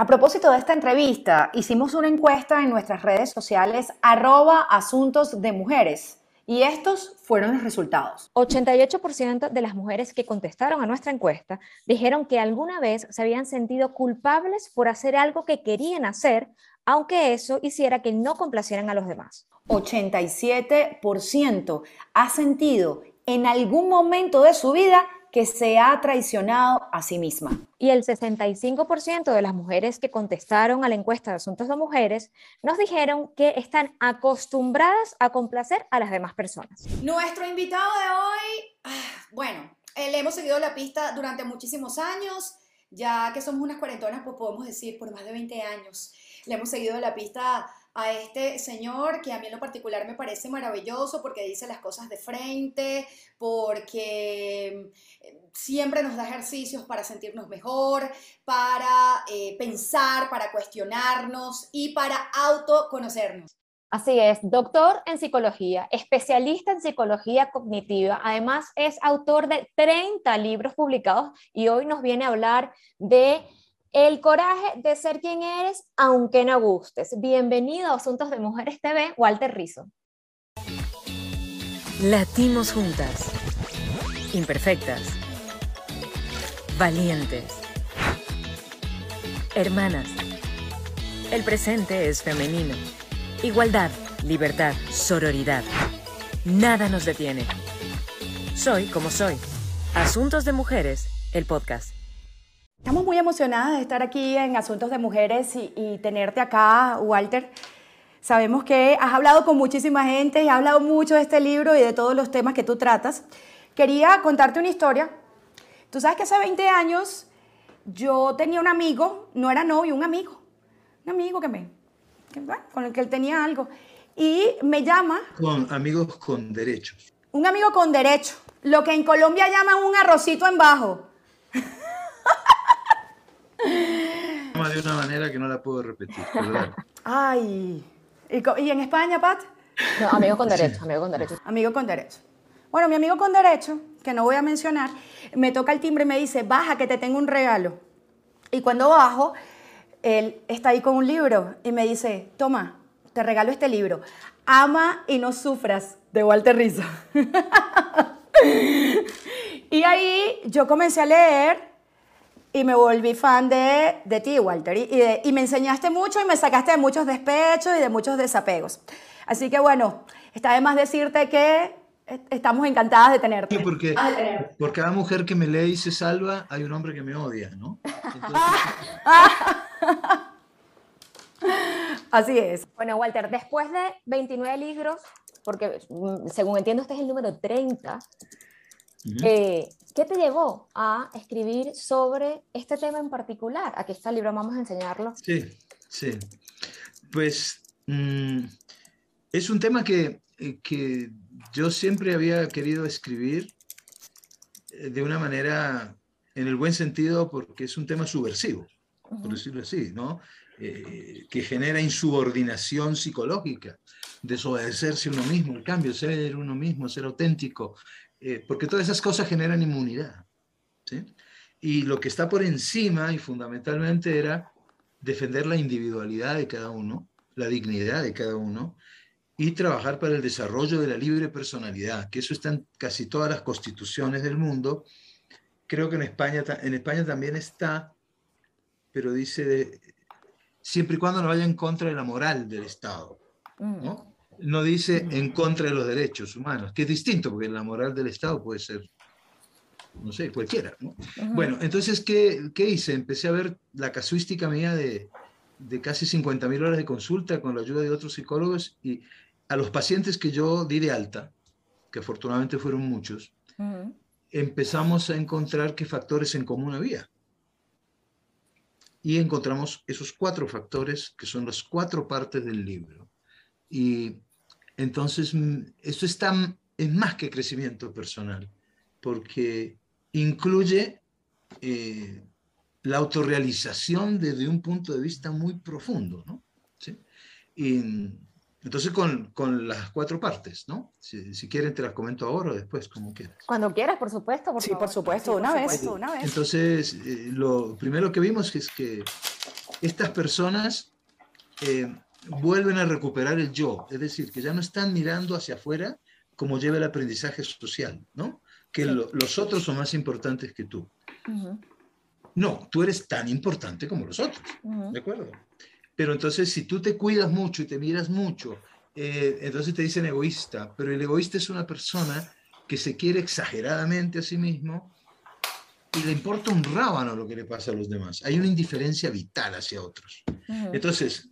A propósito de esta entrevista, hicimos una encuesta en nuestras redes sociales arroba asuntos de mujeres. Y estos fueron los resultados. 88% de las mujeres que contestaron a nuestra encuesta dijeron que alguna vez se habían sentido culpables por hacer algo que querían hacer, aunque eso hiciera que no complacieran a los demás. 87% ha sentido en algún momento de su vida que se ha traicionado a sí misma. Y el 65% de las mujeres que contestaron a la encuesta de asuntos de mujeres nos dijeron que están acostumbradas a complacer a las demás personas. Nuestro invitado de hoy, ah, bueno, le hemos seguido la pista durante muchísimos años, ya que somos unas cuarentonas, pues podemos decir por más de 20 años. Le hemos seguido la pista a este señor que a mí en lo particular me parece maravilloso porque dice las cosas de frente, porque eh, siempre nos da ejercicios para sentirnos mejor, para eh, pensar, para cuestionarnos y para autoconocernos. Así es, doctor en psicología, especialista en psicología cognitiva, además es autor de 30 libros publicados y hoy nos viene a hablar de el coraje de ser quien eres, aunque no gustes. Bienvenido a Asuntos de Mujeres TV, Walter Rizzo. Latimos juntas. Imperfectas. Valientes. Hermanas. El presente es femenino. Igualdad, libertad, sororidad. Nada nos detiene. Soy como soy. Asuntos de Mujeres, el podcast. Estamos muy emocionadas de estar aquí en Asuntos de Mujeres y, tenerte acá, Walter. Sabemos que has hablado con muchísima gente y has hablado mucho de este libro y de todos los temas que tú tratas. Quería contarte una historia. Tú sabes que hace 20 años yo tenía un amigo, no era novio, un amigo, un amigo que me, con el que él tenía algo. Y me llama... Con amigos con derechos. Un amigo con derecho. Lo que en Colombia llaman un arrocito en bajo. De una manera que no la puedo repetir. Ay. ¿Y, en España, Pat? No, amigo con derecho, amigo con derecho. Amigo con derecho. Bueno, mi amigo con derecho, que no voy a mencionar, me toca el timbre y me dice, baja que te tengo un regalo. Y cuando bajo, él está ahí con un libro y me dice, toma, te regalo este libro. Ama y no sufras, de Walter Rizzo. y ahí yo comencé a leer y me volví fan de, de ti, Walter. Y, y, me enseñaste mucho y me sacaste de muchos despechos y de muchos desapegos. Así que bueno, está de más decirte que estamos encantadas de tenerte. Sí, porque por cada mujer que me lee y se salva, hay un hombre que me odia, ¿no? Así es. Bueno, Walter, después de 29 libros, porque mm, según entiendo este es el número 30, eh, ¿Qué te llevó a escribir sobre este tema en particular? Aquí está el libro, vamos a enseñarlo. Sí, sí. Pues mm, es un tema que, eh, que, yo siempre había querido escribir eh, de una manera, en el buen sentido, porque es un tema subversivo, por decirlo así, ¿no? que genera insubordinación psicológica, desobedecerse uno mismo, el cambio, ser uno mismo, ser auténtico, eh, porque todas esas cosas generan inmunidad. ¿sí? Y lo que está por encima y fundamentalmente era defender la individualidad de cada uno, la dignidad de cada uno y trabajar para el desarrollo de la libre personalidad, que eso está en casi todas las constituciones del mundo. Creo que en España, en España también está, pero dice siempre y cuando no vaya en contra de la moral del Estado. ¿no? No dice en contra de los derechos humanos, que es distinto, porque la moral del Estado puede ser, no sé, cualquiera. Bueno, entonces, ¿qué, ¿qué, hice? Empecé a ver la casuística mía de, de casi 50.000 horas de consulta con la ayuda de otros psicólogos y a los pacientes que yo di de alta, que afortunadamente fueron muchos, empezamos a encontrar qué factores en común había. Y encontramos esos cuatro factores que son las cuatro partes del libro. Y entonces, mm, esto está, es más que crecimiento personal, porque incluye eh, la autorrealización desde un punto de vista muy profundo, ¿no? ¿Sí? Y, entonces, con, con, las cuatro partes, ¿no? Si, si, quieren, te las comento ahora o después, como quieras. Cuando quieras, por supuesto. sí, por supuesto, una, vez, una vez. Entonces, eh, lo primero que vimos es que estas personas eh, vuelven a recuperar el yo, es decir, que ya no están mirando hacia afuera como lleva el aprendizaje social, ¿no? Que los otros son más importantes que tú. No, tú eres tan importante como los otros, ¿de acuerdo? Pero entonces si tú te cuidas mucho y te miras mucho, eh, entonces te dicen egoísta, pero el egoísta es una persona que se quiere exageradamente a sí mismo y le importa un rábano lo que le pasa a los demás. Hay una indiferencia vital hacia otros. Entonces,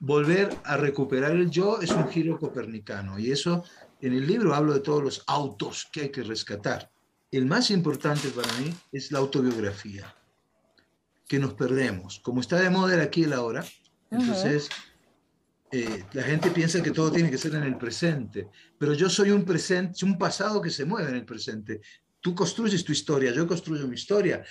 volver a recuperar el yo es un giro copernicano y eso en el libro hablo de todos los autos que hay que rescatar. El más importante para mí es la autobiografía, que nos perdemos. Como está de moda el aquí y el ahora, entonces eh, la gente piensa que todo tiene que ser en el presente, pero yo soy un presente, un pasado que se mueve en el presente. Tú construyes tu historia, yo construyo mi historia.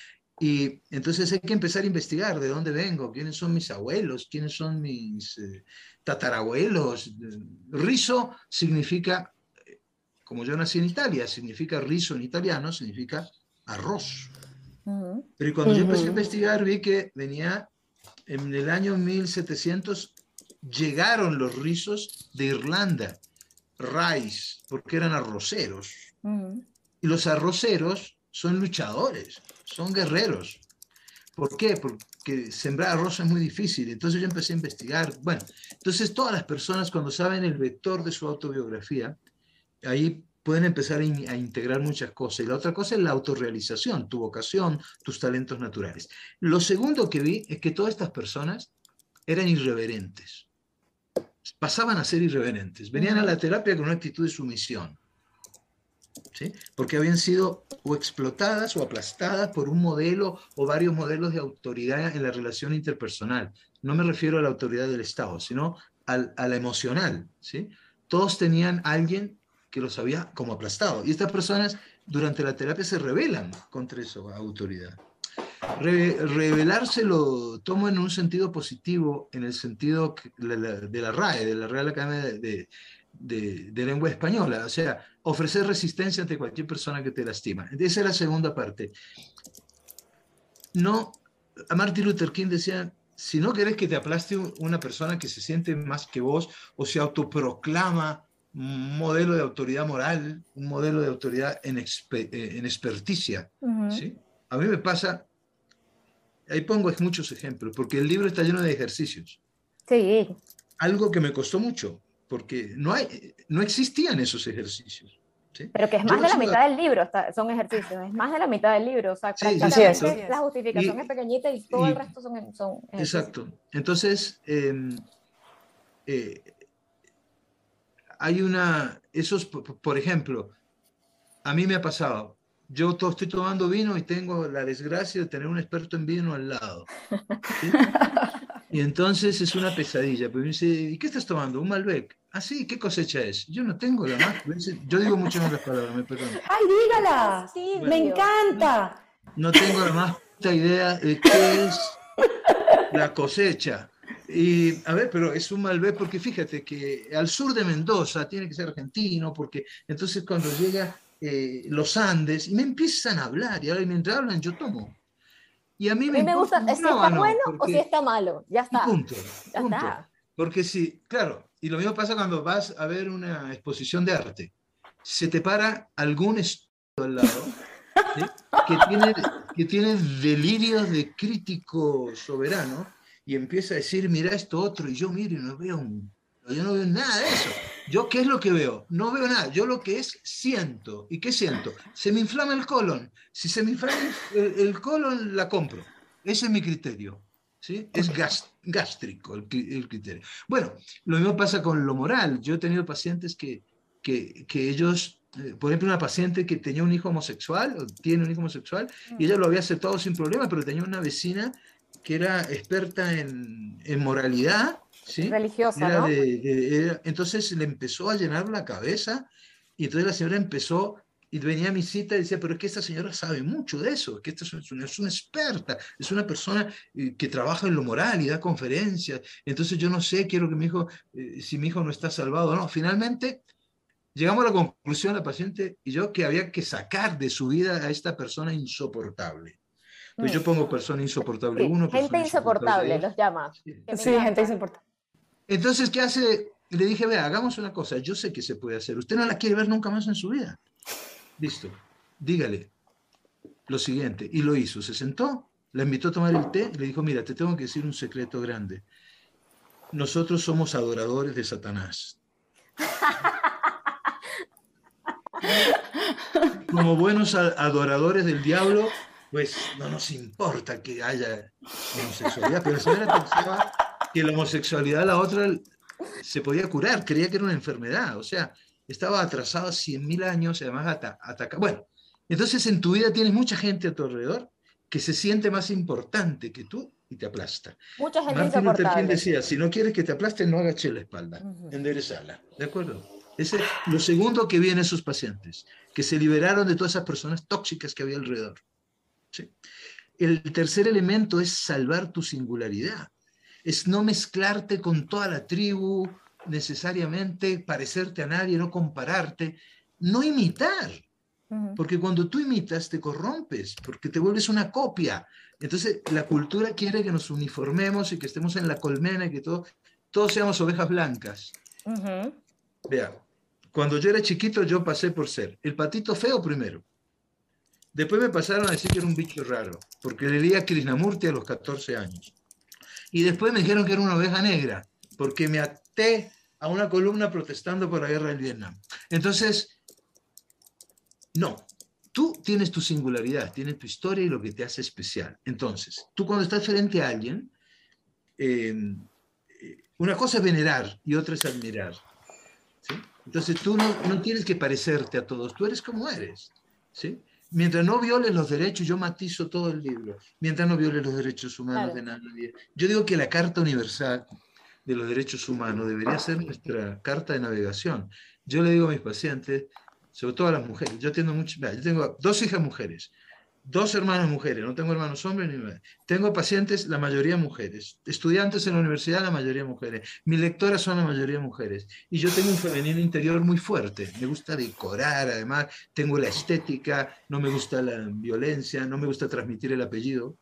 Y entonces hay que empezar a investigar de dónde vengo, quiénes son mis abuelos, quiénes son mis eh, tatarabuelos. Riso significa, como yo nací en Italia, significa riso en italiano, significa arroz. Pero cuando yo empecé a investigar vi que venía en el año 1700, llegaron los rizos de Irlanda, rice, porque eran arroceros. Y los arroceros son luchadores, son guerreros. ¿Por qué? Porque sembrar arroz es muy difícil. Entonces yo empecé a investigar. Bueno, entonces todas las personas cuando saben el vector de su autobiografía, ahí pueden empezar a, integrar muchas cosas. Y la otra cosa es la autorrealización, tu vocación, tus talentos naturales. Lo segundo que vi es que todas estas personas eran irreverentes. Pasaban a ser irreverentes. Venían a la terapia con una actitud de sumisión. ¿Sí? Porque habían sido o explotadas o aplastadas por un modelo o varios modelos de autoridad en la relación interpersonal. No me refiero a la autoridad del Estado, sino a la emocional. ¿sí? Todos tenían alguien que los había como aplastado. Y estas personas durante la terapia se rebelan contra esa autoridad. revelarse lo tomo en un sentido positivo, en el sentido de la RAE, de la Real Academia de, de, Lengua Española, o sea, ofrecer resistencia ante cualquier persona que te lastima. Esa es la segunda parte. No, a Martin Luther King decía, si no querés que te aplaste una persona que se siente más que vos o se autoproclama un modelo de autoridad moral, un modelo de autoridad en, eh, en experticia. ¿sí? A mí me pasa, ahí pongo muchos ejemplos, porque el libro está lleno de ejercicios. Sí. Algo que me costó mucho, porque no, hay, no existían esos ejercicios. ¿sí? Pero que es más de la mitad del libro, son ejercicios, es más de la mitad del libro, o sea, sí, la justificación es pequeñita y todo el resto son, son Exacto. Entonces, em, eh, hay una, esos, por ejemplo, a mí me ha pasado, yo estoy tomando vino y tengo la desgracia de tener un experto en vino al lado. Y entonces es una pesadilla. Pero me dice, ¿y qué estás tomando? Un Malbec. Ah, sí, ¿qué cosecha es? Yo no tengo la más. Yo digo muchas las palabras, me perdón. ¡Ay, dígala! Sí, me encanta. No tengo la más idea de qué es la cosecha. Y a ver, pero es un Malbec porque fíjate que al sur de Mendoza tiene que ser argentino, porque entonces cuando llega eh, los Andes y me empiezan a hablar y ahora mientras hablan yo tomo. Y a mí me, me gusta si está bueno o si está malo, ya está. Punto, Porque si, claro, y lo mismo pasa cuando vas a ver una exposición de arte, se te para algún estudio al lado que, tiene, que tiene delirios de crítico soberano y empieza a decir, mira esto otro, y yo miro y no veo yo no veo nada de eso. ¿Yo qué es lo que veo? No veo nada. Yo lo que es siento. ¿Y qué siento? Se me inflama el colon. Si se me inflama el, colon, la compro. Ese es mi criterio. ¿sí? Es gástrico el, criterio. Bueno, lo mismo pasa con lo moral. Yo he tenido pacientes que, que, que ellos eh, por ejemplo, una paciente que tenía un hijo homosexual, o tiene un hijo homosexual, y ella lo había aceptado sin problema, pero tenía una vecina que era experta en, en moralidad, ¿sí? Religiosa, ¿no? entonces le empezó a llenar la cabeza y entonces la señora empezó y venía a mi cita y decía, pero es que esta señora sabe mucho de eso, que esta es una, es una experta, es una persona eh, que trabaja en lo moral y da conferencias, entonces yo no sé, quiero que mi hijo, eh, si mi hijo no está salvado no. Finalmente, llegamos a la conclusión, la paciente y yo, que había que sacar de su vida a esta persona insoportable. Pues yo pongo persona insoportable Sí, uno, gente persona insoportable dos. los llama. Sí. Sí, gente insoportable. Entonces, ¿qué hace? Le dije, vea, hagamos una cosa, yo sé que se puede hacer. Usted no la quiere ver nunca más en su vida. Listo. Dígale lo siguiente. Y lo hizo. Se sentó, la invitó a tomar el té y le dijo, mira, te tengo que decir un secreto grande. Nosotros somos adoradores de Satanás. Como buenos adoradores del diablo, pues no nos importa que haya homosexualidad, pero la señora pensaba que la homosexualidad, la otra, se podía curar, creía que era una enfermedad, o sea, estaba atrasada 100.000 años y además ata ataca. Bueno, entonces en tu vida tienes mucha gente a tu alrededor que se siente más importante que tú y te aplasta. Mucha gente Martin Luther King insoportable. decía, si no quieres que te aplasten, no agaches la espalda, Ujú. enderezala, ¿de acuerdo? Ese es lo segundo que viene sus pacientes, que se liberaron de todas esas personas tóxicas que había alrededor. ¿sí? El tercer elemento es salvar tu singularidad, es no mezclarte con toda la tribu necesariamente, parecerte a nadie, no compararte, no imitar, porque cuando tú imitas te corrompes, porque te vuelves una copia. Entonces la cultura quiere que nos uniformemos y que estemos en la colmena y que todo, todos seamos ovejas blancas. Ujú. Vea, cuando yo era chiquito yo pasé por ser el patito feo primero. Después me pasaron a decir que era un bicho raro, porque le leía Krishnamurti a los 14 años. Y después me dijeron que era una oveja negra, porque me até a una columna protestando por la guerra del Vietnam. Entonces, no, tú tienes tu singularidad, tienes tu historia y lo que te hace especial. Entonces, tú cuando estás frente a alguien, eh, eh, una cosa es venerar y otra es admirar. ¿sí? Entonces tú no, no tienes que parecerte a todos, tú eres como eres. ¿sí? Mientras no violes los derechos, yo matizo todo el libro, mientras no violes los derechos humanos Claro. de nadie. Yo digo que la Carta Universal de los Derechos Humanos debería ser nuestra carta de navegación. Yo le digo a mis pacientes, sobre todo a las mujeres, yo tengo, mucho, yo tengo dos hijas mujeres, dos hermanas mujeres, no tengo hermanos hombres ni mujeres. Tengo pacientes, la mayoría mujeres, estudiantes en la universidad, la mayoría mujeres, mis lectoras son la mayoría mujeres, y yo tengo un femenino interior muy fuerte, me gusta decorar, además, tengo la estética, no me gusta la violencia, no me gusta transmitir el apellido.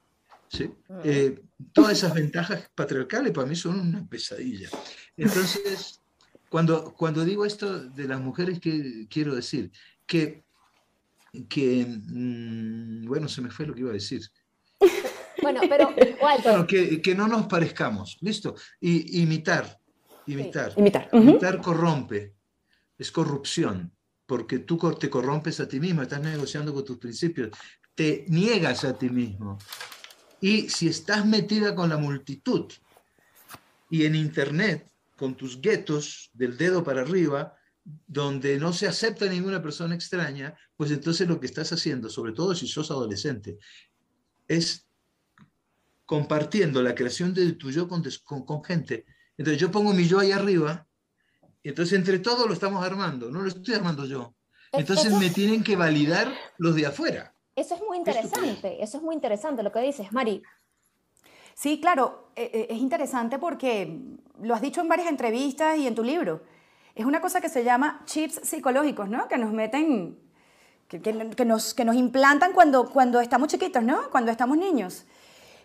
¿sí? Eh, todas esas ventajas patriarcales para mí son una pesadilla. Entonces, cuando, cuando digo esto de las mujeres, ¿qué quiero decir? Que, que mm, bueno, se me fue lo que iba a decir. Bueno, pero Walter, Bueno, que, que no nos parezcamos, ¿listo? Y imitar, imitar. Imitar. Imitar corrompe, es corrupción, porque tú te corrompes a ti mismo, estás negociando con tus principios, te niegas a ti mismo. Y si estás metida con la multitud y en Internet, con tus guetos del dedo para arriba, donde no se acepta ninguna persona extraña, pues entonces lo que estás haciendo, sobre todo si sos adolescente, es compartiendo la creación de tu yo con, des- con- con gente. Entonces yo pongo mi yo ahí arriba, y entonces entre todos lo estamos armando, no lo estoy armando yo. Entonces eso, me tienen que validar los de afuera. eso es muy interesante, eso es muy interesante lo que dices, Mari. Sí, claro, eh, eh, es interesante porque lo has dicho en varias entrevistas y en tu libro. Es una cosa que se llama chips psicológicos, ¿no? Que nos meten, que, que- que nos, que nos implantan cuando, cuando estamos chiquitos, ¿no? Cuando estamos niños.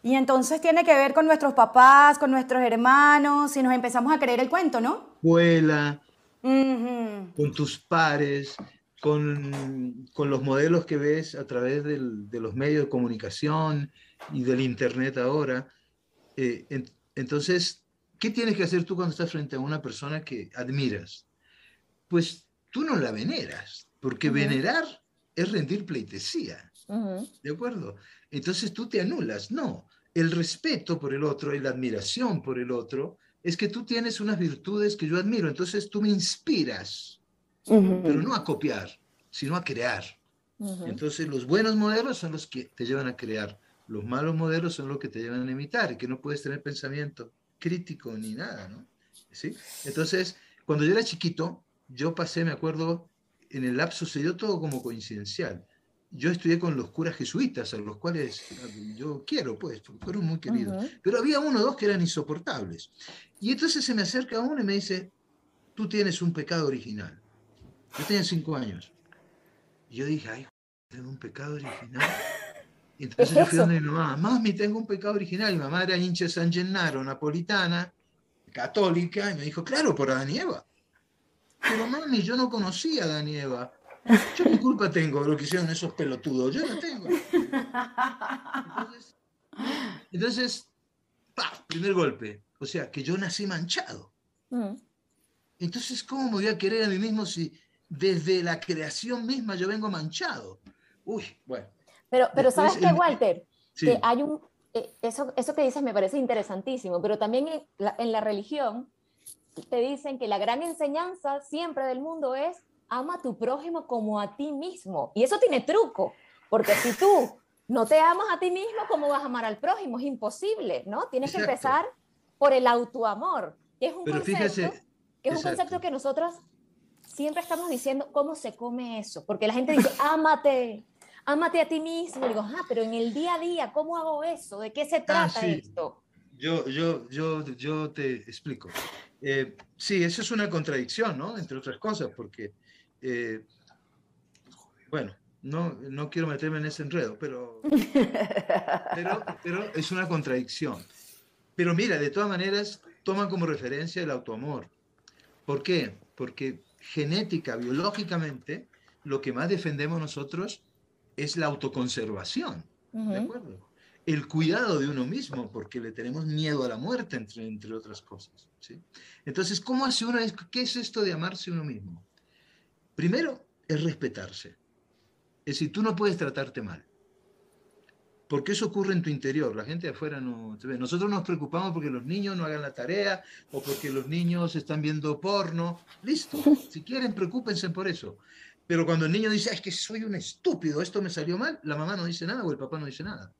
Y entonces tiene que ver con nuestros papás, con nuestros hermanos, y nos empezamos a creer el cuento, ¿no? Escuela, Ujú. con tus pares, con, con los modelos que ves a través del- de los medios de comunicación y del Internet ahora. Eh, en- entonces, ¿qué tienes que hacer tú cuando estás frente a una persona que admiras? Pues tú no la veneras, porque venerar es rendir pleitesía. ¿De acuerdo? Entonces tú te anulas. No, el respeto por el otro y la admiración por el otro es que tú tienes unas virtudes que yo admiro. Entonces tú me inspiras, pero no a copiar, sino a crear. Entonces los buenos modelos son los que te llevan a crear. Los malos modelos son los que te llevan a imitar y que no puedes tener pensamiento crítico ni nada, ¿no? ¿Sí? Entonces, cuando yo era chiquito, yo pasé, me acuerdo, en el lapso se dio todo como coincidencial. Yo estudié con los curas jesuitas, a los cuales yo quiero, pues, porque fueron muy queridos. Pero había uno o dos que eran insoportables. Y entonces se me acerca uno y me dice, tú tienes un pecado original. Yo tenía cinco años. Y yo dije, ay, tengo un pecado original. Entonces yo fui donde mi mamá, mami, tengo un pecado original. Mi mamá era hincha de San Gennaro, napolitana, católica, y me dijo, claro, por Adán y Eva. Pero mami, yo no conocía a Adán y Eva. Yo qué culpa tengo de lo que hicieron esos pelotudos, yo no tengo. Entonces, entonces primer golpe. O sea, que yo nací manchado. Mm. Entonces, ¿cómo me voy a querer a mí mismo si desde la creación misma yo vengo manchado? Uy, bueno. Pero, pero ¿sabes qué, Walter? Que hay un, eh, eso, eso que dices me parece interesantísimo, pero también en la, en la religión te dicen que la gran enseñanza siempre del mundo es ama a tu prójimo como a ti mismo. Y eso tiene truco, porque si tú no te amas a ti mismo, ¿cómo vas a amar al prójimo? Es imposible, ¿no? Tienes que empezar por el autoamor, que es un concepto, que, es un concepto que nosotros siempre estamos diciendo cómo se come eso, porque la gente dice, ámate, ámate a ti mismo. Y digo, ah, pero en el día a día, ¿cómo hago eso? ¿De qué se ah, trata esto? Yo, yo, yo, yo te explico. Eh, sí, eso es una contradicción, ¿no? Entre otras cosas, porque, eh, bueno, no, no quiero meterme en ese enredo, pero, pero, pero es una contradicción. Pero mira, de todas maneras, toman como referencia el autoamor. ¿Por qué? Porque genética, biológicamente, lo que más defendemos nosotros es la autoconservación. ¿De acuerdo? El cuidado de uno mismo, porque le tenemos miedo a la muerte, entre, entre otras cosas. ¿sí? Entonces, ¿cómo hace uno? ¿Qué es esto de amarse uno mismo? Primero, es respetarse. Es decir, tú no puedes tratarte mal. Porque eso ocurre en tu interior, la gente de afuera no te ve. Nosotros nos preocupamos porque los niños no hagan la tarea o porque los niños están viendo porno. Listo, si quieren, preocúpense por eso. Pero cuando el niño dice, es que soy un estúpido, esto me salió mal, la mamá no dice nada o el papá no dice nada.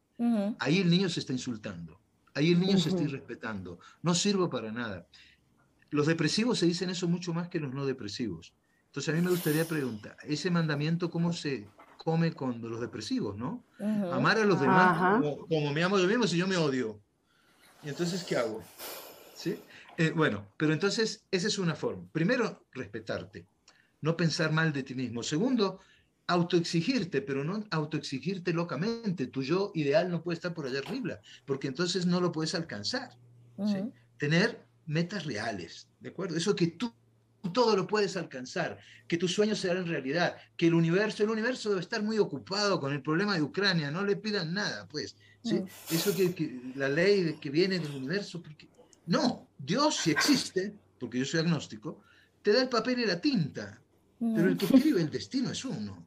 Ahí el niño se está insultando, ahí el niño se está irrespetando, no sirvo para nada. Los depresivos se dicen eso mucho más que los no depresivos. Entonces a mí me gustaría preguntar, ¿ese mandamiento cómo se, come con los depresivos, ¿no? Amar a los demás como, me amo yo mismo si yo me odio. ¿Y entonces qué hago? ¿Sí? Eh, bueno, pero entonces esa es una forma. Primero, respetarte, no pensar mal de ti mismo. Segundo, autoexigirte, pero no autoexigirte locamente. Tu yo ideal no puede estar por allá arriba, porque entonces no lo puedes alcanzar. ¿sí? Tener metas reales, ¿de acuerdo? Eso que tú todo lo puedes alcanzar, que tus sueños serán realidad, que el universo, el universo debe estar muy ocupado con el problema de Ucrania, no le pidan nada, pues. ¿sí? Eso que, la ley que viene del universo, porque... no, Dios si existe, porque yo soy agnóstico, te da el papel y la tinta, pero el que escribe el destino es uno.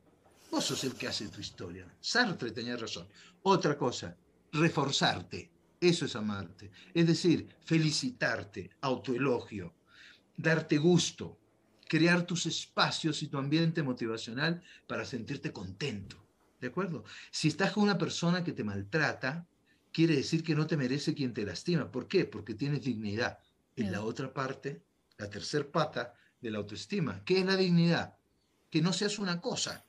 Vos sos el que hace tu historia. Sartre tenía razón. Otra cosa, reforzarte. Eso es amarte. Es decir, felicitarte, autoelogio darte gusto, crear tus espacios y tu ambiente motivacional para sentirte contento. ¿De acuerdo? Si estás con una persona que te maltrata, quiere decir que no te merece quien te lastima. ¿Por qué? Porque tienes dignidad. En la otra parte, la tercer pata de la autoestima, ¿qué es la dignidad? Que no seas una cosa,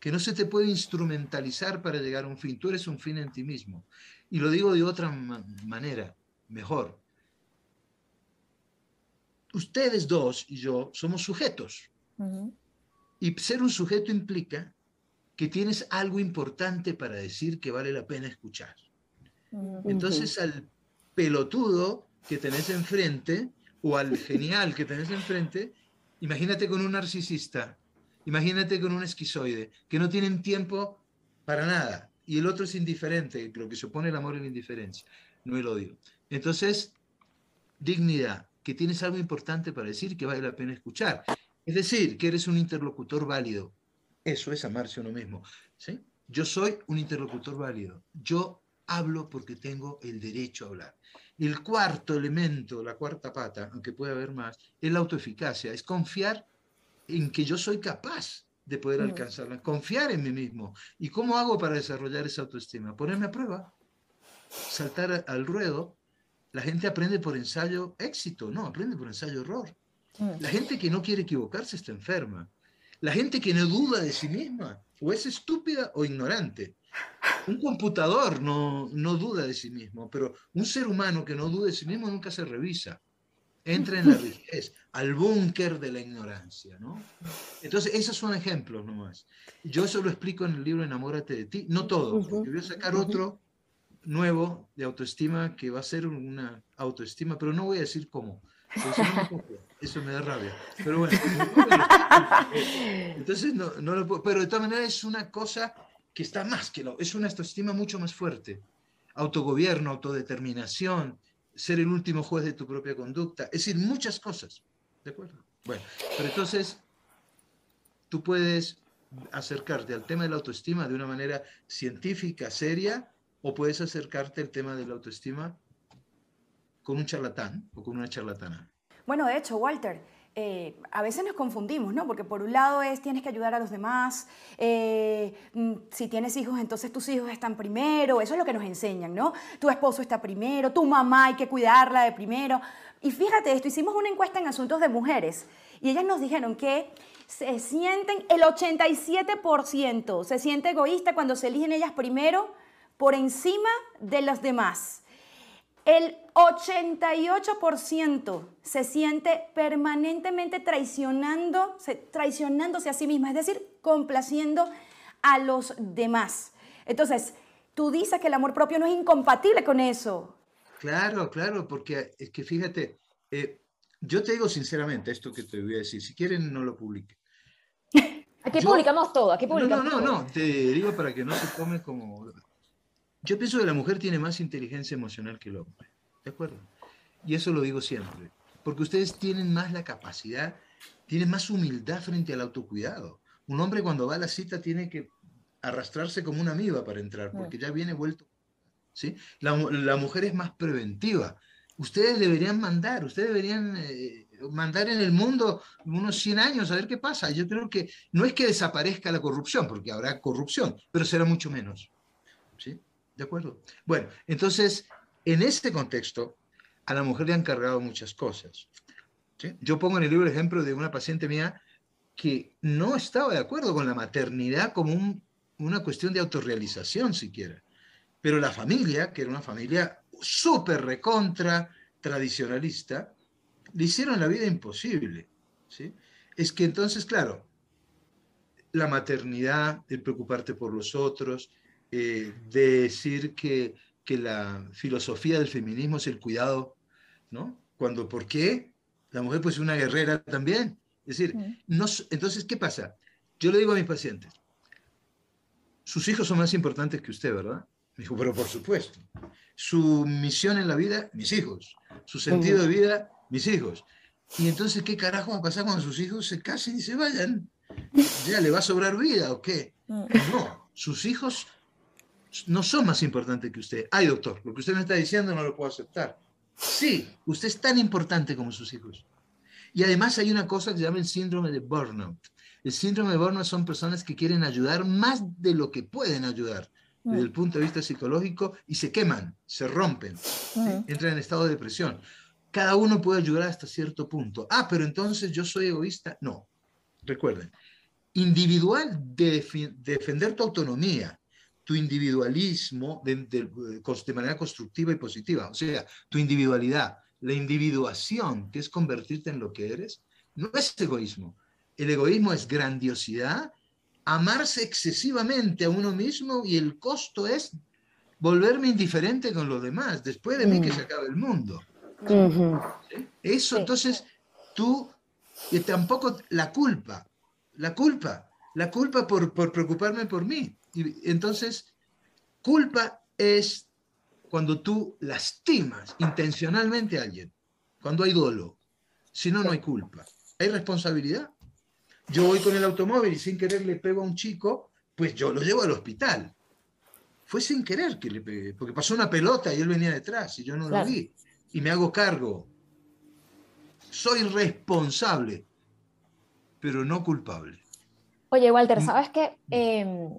que no se te puede instrumentalizar para llegar a un fin. Tú eres un fin en ti mismo. Y lo digo de otra manera, mejor ustedes dos y yo somos sujetos. Y ser un sujeto implica que tienes algo importante para decir que vale la pena escuchar. Entonces al pelotudo que tenés enfrente o al genial que tenés enfrente, imagínate con un narcisista, imagínate con un esquizoide, que no tienen tiempo para nada y el otro es indiferente, lo que supone el amor en la indiferencia, no el odio. Entonces, dignidad, que tienes algo importante para decir que vale la pena escuchar. Es decir, que eres un interlocutor válido. Eso es amarse a uno mismo. ¿sí? Yo soy un interlocutor válido. Yo hablo porque tengo el derecho a hablar. El cuarto elemento, la cuarta pata, aunque puede haber más, es la autoeficacia, es confiar en que yo soy capaz de poder mm. alcanzarla, confiar en mí mismo. ¿Y cómo hago para desarrollar esa autoestima? Ponerme a prueba, saltar al ruedo la gente aprende por ensayo éxito, no, aprende por ensayo error. Mm. La gente que no quiere equivocarse está enferma. La gente que no duda de sí misma o es estúpida o ignorante. Un computador no, no duda de sí mismo, pero un ser humano que no duda de sí mismo nunca se revisa. entra en la rigidez, al búnker de la ignorancia, ¿no? Entonces, esos son ejemplos nomás. Yo eso lo explico en el libro Enamórate de ti, no todo, porque voy a sacar otro nuevo de autoestima que va a ser una autoestima, pero no voy a decir cómo. Eso me da rabia. Pero bueno, entonces no, no lo puedo. Pero de todas maneras es una cosa que está más que lo. Es una autoestima mucho más fuerte. Autogobierno, autodeterminación, ser el último juez de tu propia conducta. Es decir, muchas cosas. ¿De acuerdo? Bueno, pero entonces tú puedes acercarte al tema de la autoestima de una manera científica, seria, o puedes acercarte al tema de la autoestima con un charlatán o con una charlatana. Bueno, de hecho, Walter, eh, a veces nos confundimos, ¿no? Porque por un lado es tienes que ayudar a los demás, eh, mm, si tienes hijos, entonces tus hijos están primero, eso es lo que nos enseñan, ¿no? Tu esposo está primero, tu mamá hay que cuidarla de primero. Y fíjate esto, hicimos una encuesta en asuntos de mujeres y ellas nos dijeron que se sienten, el 87% se siente egoísta cuando se eligen ellas primero por encima de los demás. El 88% se siente permanentemente traicionando, traicionándose a sí misma, es decir, complaciendo a los demás. Entonces, tú dices que el amor propio no es incompatible con eso. Claro, claro, porque es que fíjate, eh, yo te digo sinceramente esto que te voy a decir, si quieren no lo publiquen. Aquí publicamos todo, aquí publicamos No, no, no, no, te digo para que no se tome como yo pienso que la mujer tiene más inteligencia emocional que el hombre, ¿de acuerdo? Y eso lo digo siempre, porque ustedes tienen más la capacidad, tienen más humildad frente al autocuidado. Un hombre cuando va a la cita tiene que arrastrarse como una amiba para entrar, mm. porque ya viene vuelto. ¿sí? La, mujer es más preventiva. Ustedes deberían mandar, ustedes deberían eh, mandar en el mundo unos 100 años a ver qué pasa. Yo creo que no es que desaparezca la corrupción, porque habrá corrupción, pero será mucho menos. ¿sí? ¿De acuerdo? Bueno, entonces, en este contexto, a la mujer le han cargado muchas cosas. Yo pongo en el libro el ejemplo de una paciente mía que no estaba de acuerdo con la maternidad como una cuestión de autorrealización siquiera. Pero la familia, que era una familia súper recontra tradicionalista, le hicieron la vida imposible. ¿sí? Es que entonces, claro, la maternidad, el preocuparte por los otros, eh, decir que, que, la filosofía del feminismo es el cuidado, ¿no? Cuando, ¿por qué? La mujer pues es una guerrera también. Es decir, no, entonces, ¿qué pasa? Yo le digo a mis pacientes, sus hijos son más importantes que usted, ¿verdad? Me dijo, pero por supuesto. Su misión en la vida, mis hijos. Su sentido de vida, mis hijos. Y entonces, ¿qué carajo va a pasar cuando sus hijos se casen y se vayan? ¿Ya le va a sobrar vida o qué? No, sus hijos no son más importantes que usted. Ay, doctor, lo que usted me está diciendo no lo puedo aceptar. Sí, usted es tan importante como sus hijos. Y además hay una cosa que se llama el síndrome de burnout. El síndrome de burnout son personas que quieren ayudar más de lo que pueden ayudar desde el punto de vista psicológico y se queman, se rompen, entran en estado de depresión. Cada uno puede ayudar hasta cierto punto. Ah, pero entonces yo soy egoísta. No, recuerden, individual defender tu autonomía, tu individualismo de, de, manera constructiva y positiva, o sea, tu individualidad, la individuación, que es convertirte en lo que eres, no es egoísmo. El egoísmo es grandiosidad, amarse excesivamente a uno mismo y el costo es volverme indiferente con los demás, después de mí que se acabe el mundo. Eso, entonces, tú, y tampoco la culpa, la culpa, la culpa por, por preocuparme por mí. Y entonces, culpa es cuando tú lastimas intencionalmente a alguien, cuando hay dolo. Si no, no hay culpa. Hay responsabilidad. Yo voy con el automóvil y sin querer le pego a un chico, pues yo lo llevo al hospital. Fue sin querer que le pegué, porque pasó una pelota y él venía detrás y yo no lo vi. Y me hago cargo. Soy responsable, pero no culpable. Oye, Walter, mm. ¿sabes qué? Em,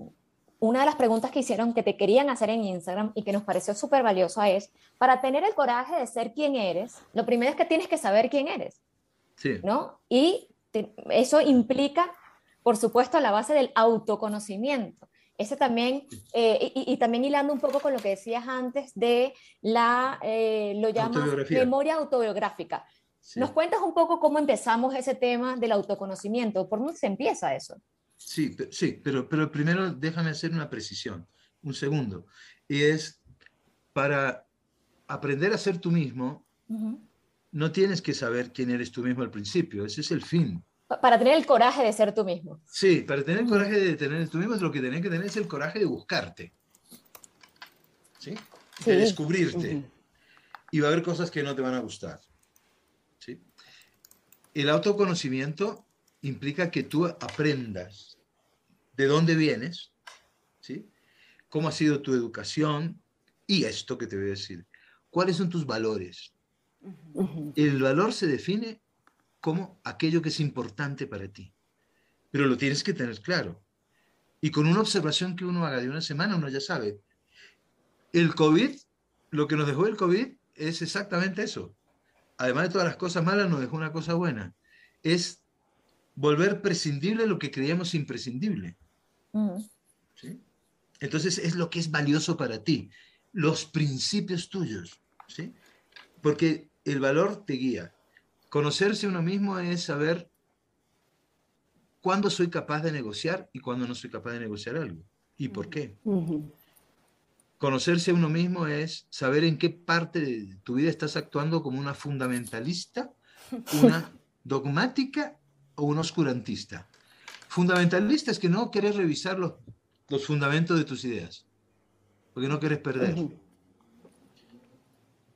una de las preguntas que hicieron que te querían hacer en Instagram y que nos pareció súper valiosa es, para tener el coraje de ser quien eres, lo primero es que tienes que saber quién eres. Sí. ¿No? Y eso implica, por supuesto, la base del autoconocimiento. Ese también, eh, y, también hilando un poco con lo que decías antes de la, eh, lo llamas memoria autobiográfica. ¿Nos cuentas un poco cómo empezamos ese tema del autoconocimiento? ¿Por dónde se empieza eso? Sí, sí, pero, pero primero déjame hacer una precisión, un segundo. Y es, para aprender a ser tú mismo, no tienes que saber quién eres tú mismo al principio, ese es el fin. Para tener el coraje de ser tú mismo. Sí, para tener el coraje de tener tú mismo, lo que tenés que tener es el coraje de buscarte. ¿Sí? De descubrirte. Y va a haber cosas que no te van a gustar. ¿Sí? El autoconocimiento implica que tú aprendas de dónde vienes, ¿sí? cómo ha sido tu educación y esto que te voy a decir, cuáles son tus valores. El valor se define como aquello que es importante para ti, pero lo tienes que tener claro. Y con una observación que uno haga de una semana, uno ya sabe. El COVID, lo que nos dejó el COVID es exactamente eso. Además de todas las cosas malas, nos dejó una cosa buena. Es volver prescindible lo que creíamos imprescindible. ¿Sí? Entonces es lo que es valioso para ti, los principios tuyos. ¿sí? Porque el valor te guía. Conocerse uno mismo es saber cuándo soy capaz de negociar y cuándo no soy capaz de negociar algo. ¿Y por qué? Conocerse a uno mismo es saber en qué parte de tu vida estás actuando como una fundamentalista, una dogmática o un oscurantista. Fundamentalista es que no querés revisar los, los fundamentos de tus ideas, porque no querés perder.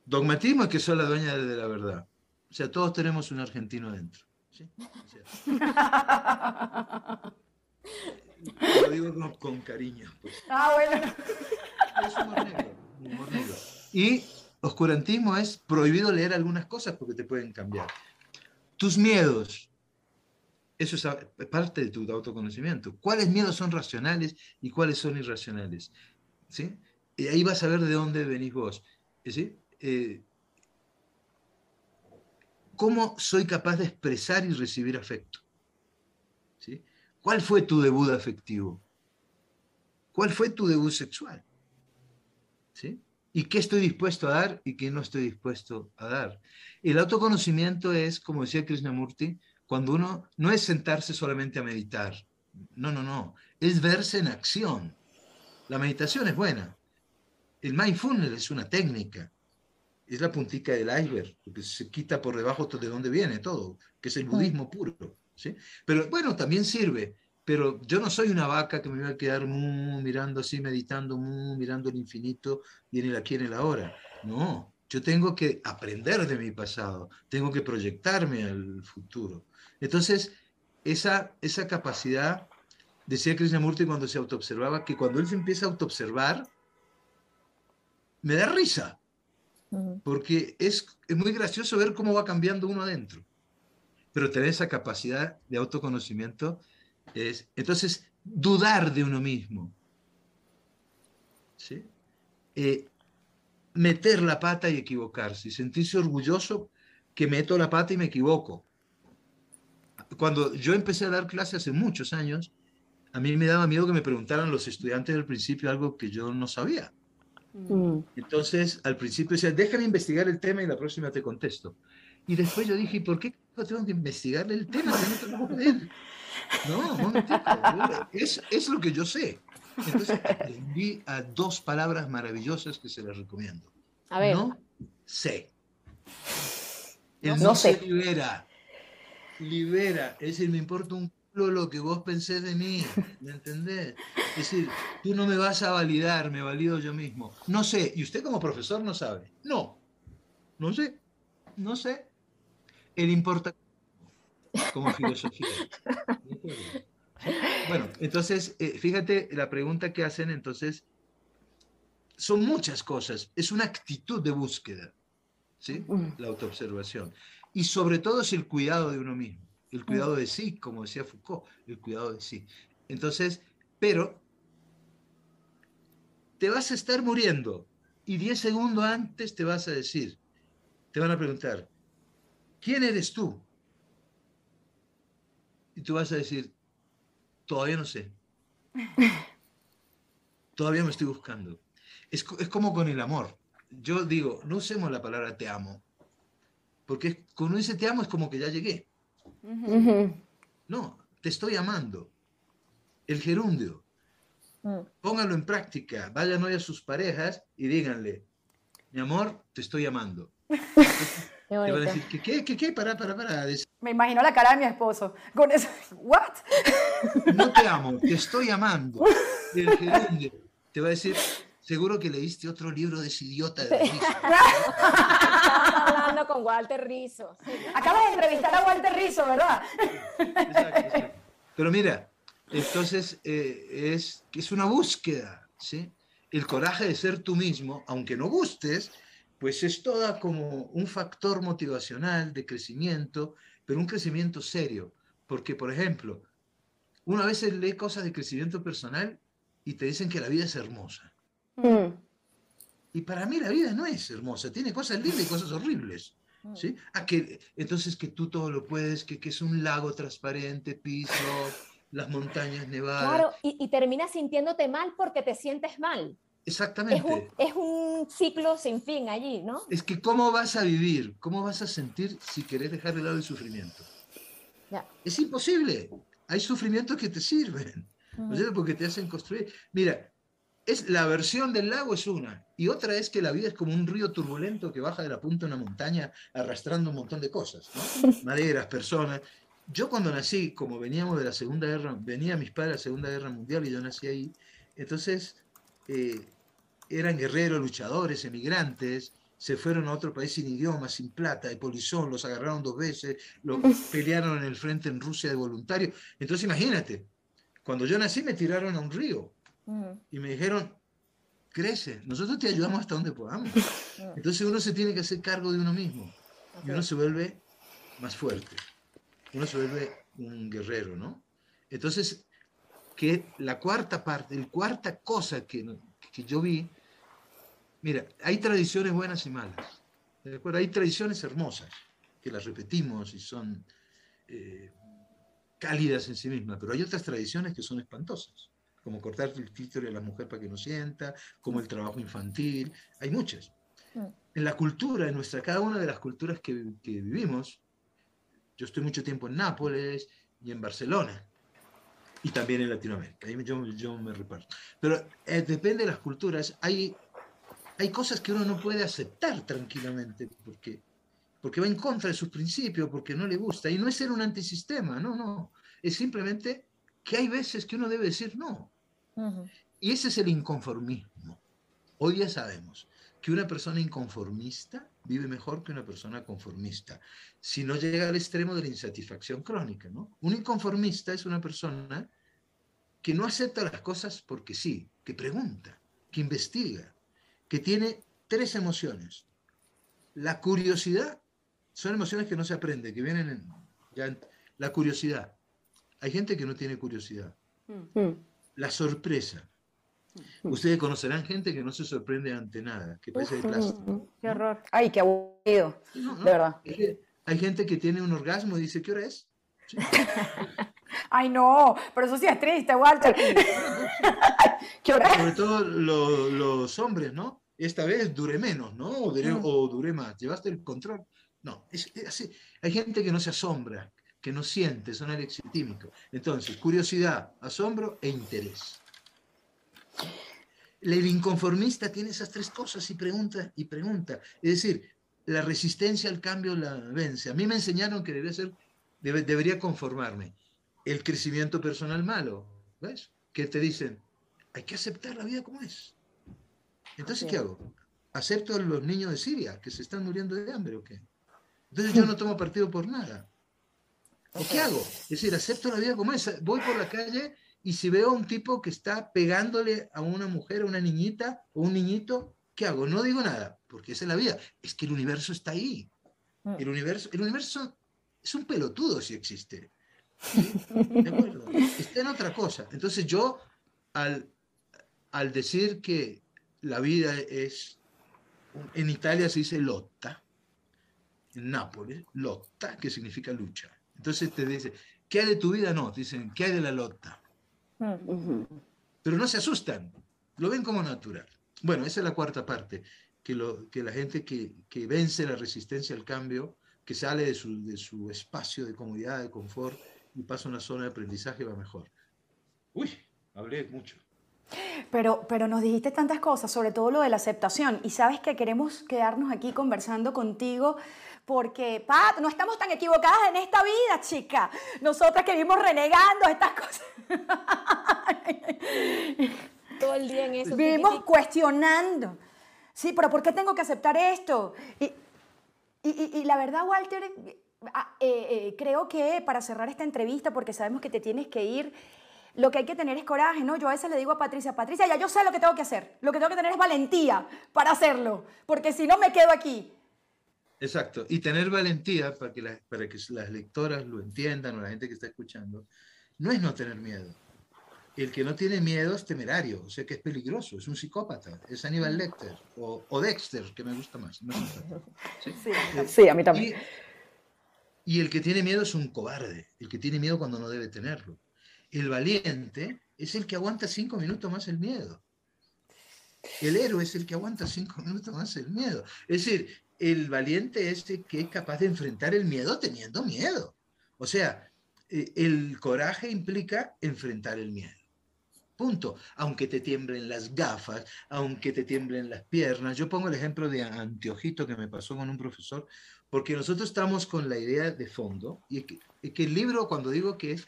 Dogmatismo es que soy la dueña de la verdad. O sea, todos tenemos un argentino dentro. ¿sí? lo digo con, cariño. Pues. Ah, bueno. Y oscurantismo es prohibido leer algunas cosas porque te pueden cambiar. Tus miedos, eso es parte de tu autoconocimiento. ¿Cuáles miedos son racionales y cuáles son irracionales? ¿Sí? Y ahí vas a ver de dónde venís vos. ¿Sí? Eh, ¿Cómo soy capaz de expresar y recibir afecto? ¿Sí? ¿Cuál fue tu debut afectivo? ¿Cuál fue tu debut sexual? ¿Sí? ¿Y qué estoy dispuesto a dar y qué no estoy dispuesto a dar? El autoconocimiento es, como decía Krishnamurti, cuando uno no es sentarse solamente a meditar. No, no, no. Es verse en acción. La meditación es buena. El mindfulness es una técnica es la puntica del iceberg, porque se quita por debajo de dónde viene todo, que es el budismo puro. ¿sí? Pero bueno, también sirve, pero yo no soy una vaca que me voy a quedar mirando así, meditando, mirando el infinito y en el aquí, en el ahora. No, yo tengo que aprender de mi pasado, tengo que proyectarme al futuro. Entonces, esa, esa capacidad, decía Krishnamurti cuando se autoobservaba, que cuando él se empieza a autoobservar, me da risa porque es, es muy gracioso ver cómo va cambiando uno adentro. Pero tener esa capacidad de autoconocimiento es, entonces, dudar de uno mismo. ¿sí? Eh, meter la pata y equivocarse, y sentirse orgulloso que meto la pata y me equivoco. Cuando yo empecé a dar clases hace muchos años, a mí me daba miedo que me preguntaran los estudiantes al principio algo que yo no sabía. Mm. Entonces, al principio decía, déjame investigar el tema y la próxima te contesto. Y después yo dije, ¿por qué tengo que investigarle el tema? No, no, no es, es lo que yo sé. Entonces, aprendí a dos palabras maravillosas que se las recomiendo. A ver. No sé. El no, sé. libera. Libera. Es decir, me importa un lo que vos pensés de mí, ¿me entendés? Es decir, tú no me vas a validar, me valido yo mismo. No sé, y usted como profesor no sabe. No, no sé, no sé. El importa como filosofía. Bueno, entonces, eh, fíjate la pregunta que hacen, entonces, son muchas cosas, es una actitud de búsqueda, ¿sí? Mm. La autoobservación. Y sobre todo es el cuidado de uno mismo el cuidado de sí, como decía Foucault, el cuidado de sí. Entonces, pero te vas a estar muriendo y 10 segundos antes te vas a decir, te van a preguntar, ¿quién eres tú? Y tú vas a decir, todavía no sé. Todavía me estoy buscando. Es, es como con el amor. Yo digo, no usemos la palabra te amo, Porque cuando dice te amo es como que ya llegué. No, te estoy amando. El gerundio. Mm. Pónganlo en práctica. Vayan hoy a sus parejas y díganle, mi amor, te estoy amando. Qué Te van a decir, ¿qué, qué, qué, qué? Para, para. Dice, Me imagino la cara de mi esposo con eso. ¿What? No te amo, te estoy amando. El te va a decir, seguro que leíste otro libro de ese idiota de Rizzo". Hablando con Walter Rizzo. Sí. Acabas de entrevistar a Walter Rizzo, ¿verdad? Exacto, exacto. Pero mira, entonces eh, es, es una búsqueda, ¿sí? El coraje de ser tú mismo, aunque no gustes, pues es toda como un factor motivacional de crecimiento, pero un crecimiento serio. Porque, por ejemplo, uno a veces lee cosas de crecimiento personal y te dicen que la vida es hermosa. Mm. Y para mí la vida no es hermosa, tiene cosas lindas y cosas horribles. Mm. ¿sí? Ah, que, entonces que tú todo lo puedes, que, que es un lago transparente, piso, las montañas nevadas. Claro, y, y terminas sintiéndote mal porque te sientes mal. Es Exactamente. un, es un ciclo sin fin allí, ¿no? Es que cómo vas a vivir, cómo vas a sentir si querés dejar de lado el sufrimiento. Ya. Es imposible. Hay sufrimientos que te sirven, ¿no es cierto? Porque te hacen construir. Mira, es, la versión del lago es una, y otra es que la vida es como un río turbulento que baja de la punta de una montaña arrastrando un montón de cosas, ¿no? maderas, personas. Yo cuando nací, como veníamos de la Segunda Guerra, venía mis padres de la Segunda Guerra Mundial y yo nací ahí, entonces eh, eran guerreros, luchadores, emigrantes, se fueron a otro país sin idioma, sin plata, de polizón, los agarraron dos veces, los pelearon en el frente en Rusia de voluntario. Entonces imagínate, cuando yo nací me tiraron a un río Ujú. y me dijeron, crece, nosotros te ayudamos hasta donde podamos. Entonces uno se tiene que hacer cargo de uno mismo y uno se vuelve más fuerte, uno se vuelve un guerrero, ¿no? Entonces, que la cuarta parte, la cuarta cosa que, que yo vi, mira, hay tradiciones buenas y malas, ¿de acuerdo? Hay tradiciones hermosas, que las repetimos y son eh, cálidas en sí mismas, pero hay otras tradiciones que son espantosas, como cortar el clítoris a la mujer para que no sienta, como el trabajo infantil, hay muchas. Mm. En la cultura, en nuestra, cada una de las culturas que, que vivimos, yo estoy mucho tiempo en Nápoles y en Barcelona, y también en Latinoamérica, ahí yo, yo me reparto. Pero eh, depende de las culturas, hay, hay cosas que uno no puede aceptar tranquilamente, porque porque va en contra de sus principios, porque no le gusta. Y no es ser un antisistema, no, no. Es simplemente que hay veces que uno debe decir no. Y ese es el inconformismo. Hoy ya sabemos que una persona inconformista vive mejor que una persona conformista, si no llega al extremo de la insatisfacción crónica. ¿no? Un inconformista es una persona que no acepta las cosas porque sí, que pregunta, que investiga, que tiene tres emociones. La curiosidad, son emociones que no se aprenden, que vienen en, ya en- la curiosidad. Hay gente que no tiene curiosidad. Mm. La sorpresa. Ustedes conocerán gente que no se sorprende ante nada, que parece de plástico. Qué horror. Ay, qué aburrido, No, no. de verdad. Hay gente que tiene un orgasmo y dice, ¿qué hora es? Sí. Ay, no, pero eso sí es triste, Walter. ¿Qué hora? Sobre todo lo- los hombres, ¿no? Esta vez duré menos, ¿no? O duré, Mm. o duré más. ¿Llevaste el control? No, es, es así. Hay gente que no se asombra, que no siente, son alexitímicos. Entonces, curiosidad, asombro e interés. El inconformista tiene esas tres cosas y pregunta y pregunta. Es decir, la resistencia al cambio la vence. A mí me enseñaron que debería ser, debe- debería conformarme. El crecimiento personal malo, ¿ves? Que te dicen, hay que aceptar la vida como es. Entonces, Así ¿qué hago? ¿Acepto a los niños de Siria que se están muriendo de hambre o qué? Entonces yo no tomo partido por nada. ¿O qué hago? Es decir, acepto la vida como es. Voy por la calle y si veo a un tipo que está pegándole a una mujer, a una niñita o un niñito, ¿qué hago? No digo nada, porque esa es la vida. Es que el universo está ahí. Mm. El universo, el universo es un pelotudo si existe. ¿Sí? Está en otra cosa. Entonces yo, al, al decir que la vida es, en Italia se dice lotta, en Nápoles, lotta, que significa lucha. Entonces te dice, ¿qué hay de tu vida? No, te dicen, ¿qué hay de la lotta? Pero no se asustan, lo ven como natural. Bueno, esa es la cuarta parte, que, lo, que la gente que, que vence la resistencia al cambio, que sale de su, de su espacio de comodidad, de confort y pasa a una zona de aprendizaje va mejor. Uy, hablé mucho. Pero, pero nos dijiste tantas cosas, sobre todo lo de la aceptación. Y sabes que queremos quedarnos aquí conversando contigo porque, Pat, no estamos tan equivocadas en esta vida, chica. Nosotras que vivimos renegando estas cosas. Todo el día en eso. Vivimos cuestionando. Sí, pero ¿por qué tengo que aceptar esto? Y, y, y la verdad, Walter, ah, eh, eh, creo que para cerrar esta entrevista, porque sabemos que te tienes que ir, lo que hay que tener es coraje, ¿no? Yo a veces le digo a Patricia, Patricia, ya yo sé lo que tengo que hacer, lo que tengo que tener es valentía para hacerlo, porque si no me quedo aquí. Exacto, y tener valentía para que, para que las lectoras lo entiendan o la gente que está escuchando, no es no tener miedo. El que no tiene miedo es temerario, o sea que es peligroso, es un psicópata, es Aníbal Lecter o, o Dexter, que me gusta más. ¿Sí? Sí, a mí también. Y, y el que tiene miedo es un cobarde, el que tiene miedo cuando no debe tenerlo. El valiente es el que aguanta cinco minutos más el miedo. El héroe es el que aguanta cinco minutos más el miedo. Es decir, el valiente es el que es capaz de enfrentar el miedo teniendo miedo. O sea, eh, el coraje implica enfrentar el miedo. Punto. Aunque te tiemblen las gafas, aunque te tiemblen las piernas. Yo pongo el ejemplo de anteojito que me pasó con un profesor, porque nosotros estamos con la idea de fondo, y que, que el libro, cuando digo que es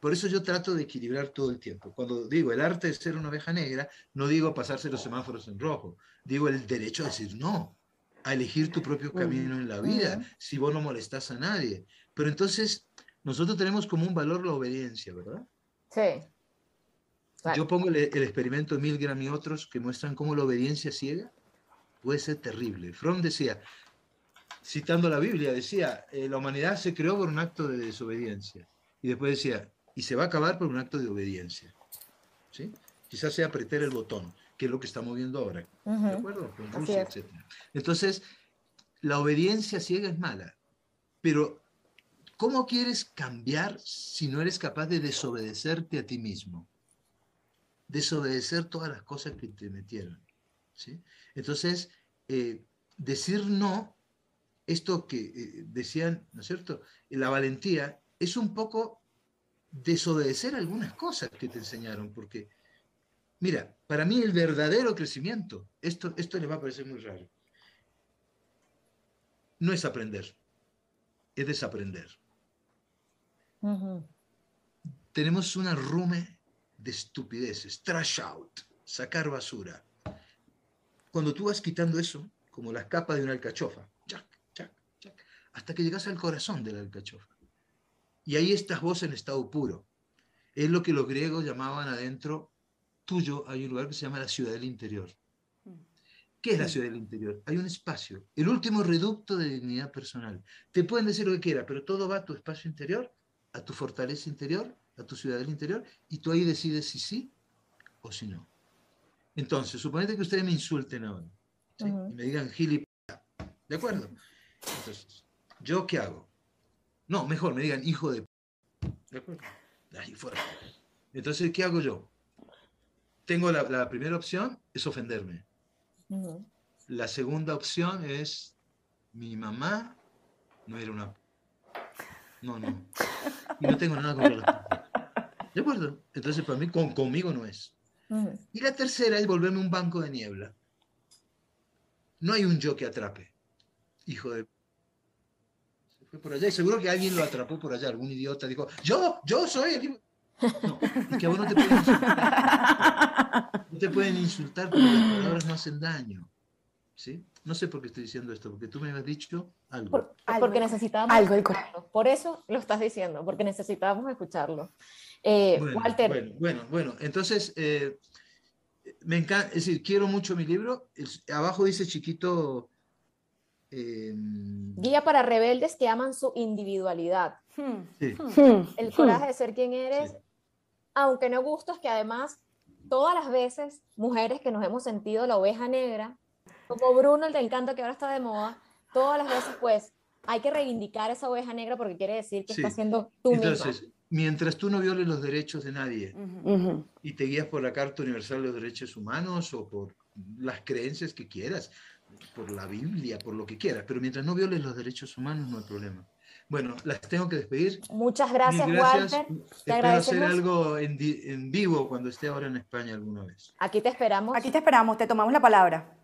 por eso yo trato de equilibrar todo el tiempo. Cuando digo el arte de ser una oveja negra, no digo pasarse los semáforos en rojo, digo el derecho a decir no, a elegir tu propio camino en la vida, si vos no molestas a nadie. Pero entonces, nosotros tenemos como un valor la obediencia, ¿verdad? Sí. Yo pongo el, el, experimento de Milgram y otros que muestran cómo la obediencia ciega puede ser terrible. Fromm decía, citando la Biblia, decía, eh, la humanidad se creó por un acto de desobediencia. Y después decía, y se va a acabar por un acto de obediencia. ¿sí? Quizás sea apretar el botón, que es lo que estamos viendo ahora. Uh -huh. ¿De acuerdo? Con Rusia, etc. Entonces, la obediencia ciega es mala, pero ¿cómo quieres cambiar si no eres capaz de desobedecerte a ti mismo? Desobedecer todas las cosas que te metieron. ¿sí? Entonces, eh, decir no, esto que eh, decían, ¿no es cierto? La valentía es un poco desobedecer algunas cosas que te enseñaron, porque, mira, para mí el verdadero crecimiento, esto, esto le va a parecer muy raro, no es aprender, es desaprender. Uh -huh. Tenemos una rume de estupideces, trash out, sacar basura. Cuando tú vas quitando eso, como las capas de una alcachofa, hasta que llegas al corazón de la alcachofa. Y ahí estás vos en estado puro. Es lo que los griegos llamaban adentro tuyo, hay un lugar que se llama la ciudad del interior. ¿Qué es la ciudad del interior? Hay un espacio, el último reducto de dignidad personal. Te pueden decir lo que quieras, pero todo va a tu espacio interior, a tu fortaleza interior, a tu ciudad del interior, y tú ahí decides si sí o si no. Entonces, suponete que ustedes me insulten ahora, ¿sí? uh -huh. y me digan gilipollas, ¿de acuerdo? Entonces, ¿yo qué hago? No, mejor, me digan hijo de... ¿De acuerdo? Ahí fuera. Entonces, ¿qué hago yo? Tengo la, la primera opción, es ofenderme. -huh. La segunda opción es, mi mamá no era una... No, no. Y no tengo nada contra la ¿De acuerdo? Entonces, para mí, con, conmigo no es. Y la tercera es volverme un banco de niebla. No hay un yo que atrape. Hijo de fue por allá y seguro que alguien lo atrapó por allá, algún idiota dijo, yo, yo soy el... No, es que a vos no te pueden insultar. No te pueden insultar porque las palabras no hacen daño. ¿Sí? No sé por qué estoy diciendo esto, porque tú me has dicho algo. Por, porque necesitábamos algo escucharlo. Por eso lo estás diciendo, porque necesitábamos escucharlo. Eh, bueno, Walter. Bueno, bueno, bueno, entonces, eh, me encanta, es decir, quiero mucho mi libro. El, abajo dice chiquito eh, Guía para rebeldes que aman su individualidad. Hmm. Sí. El coraje de ser quien eres, Sí. aunque no gustos que además todas las veces, mujeres que nos hemos sentido la oveja negra, como Bruno, el del canto que ahora está de moda, todas las veces pues hay que reivindicar esa oveja negra porque quiere decir que Sí. está siendo tú Entonces, misma. mientras tú no violes los derechos de nadie Ujú. Ujú. y te guías por la Carta Universal de los Derechos Humanos o por las creencias que quieras, por la Biblia, por lo que quieras, pero mientras no violes los derechos humanos no hay problema. Bueno, las tengo que despedir. Muchas gracias, gracias. Walter. Te Espero hacer algo en, en vivo cuando esté ahora en España alguna vez. Aquí te esperamos. Aquí te esperamos, te tomamos la palabra.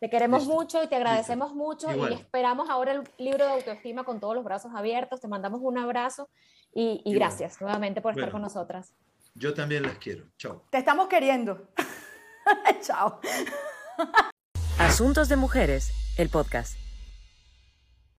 Te queremos Listo. mucho y te agradecemos mucho Igual. y esperamos ahora el libro de autoestima con todos los brazos abiertos. Te mandamos un abrazo y, y gracias nuevamente por estar Bueno. con nosotras. Yo también las quiero. Chao. Te estamos queriendo. Chao. Asuntos de Mujeres, el podcast.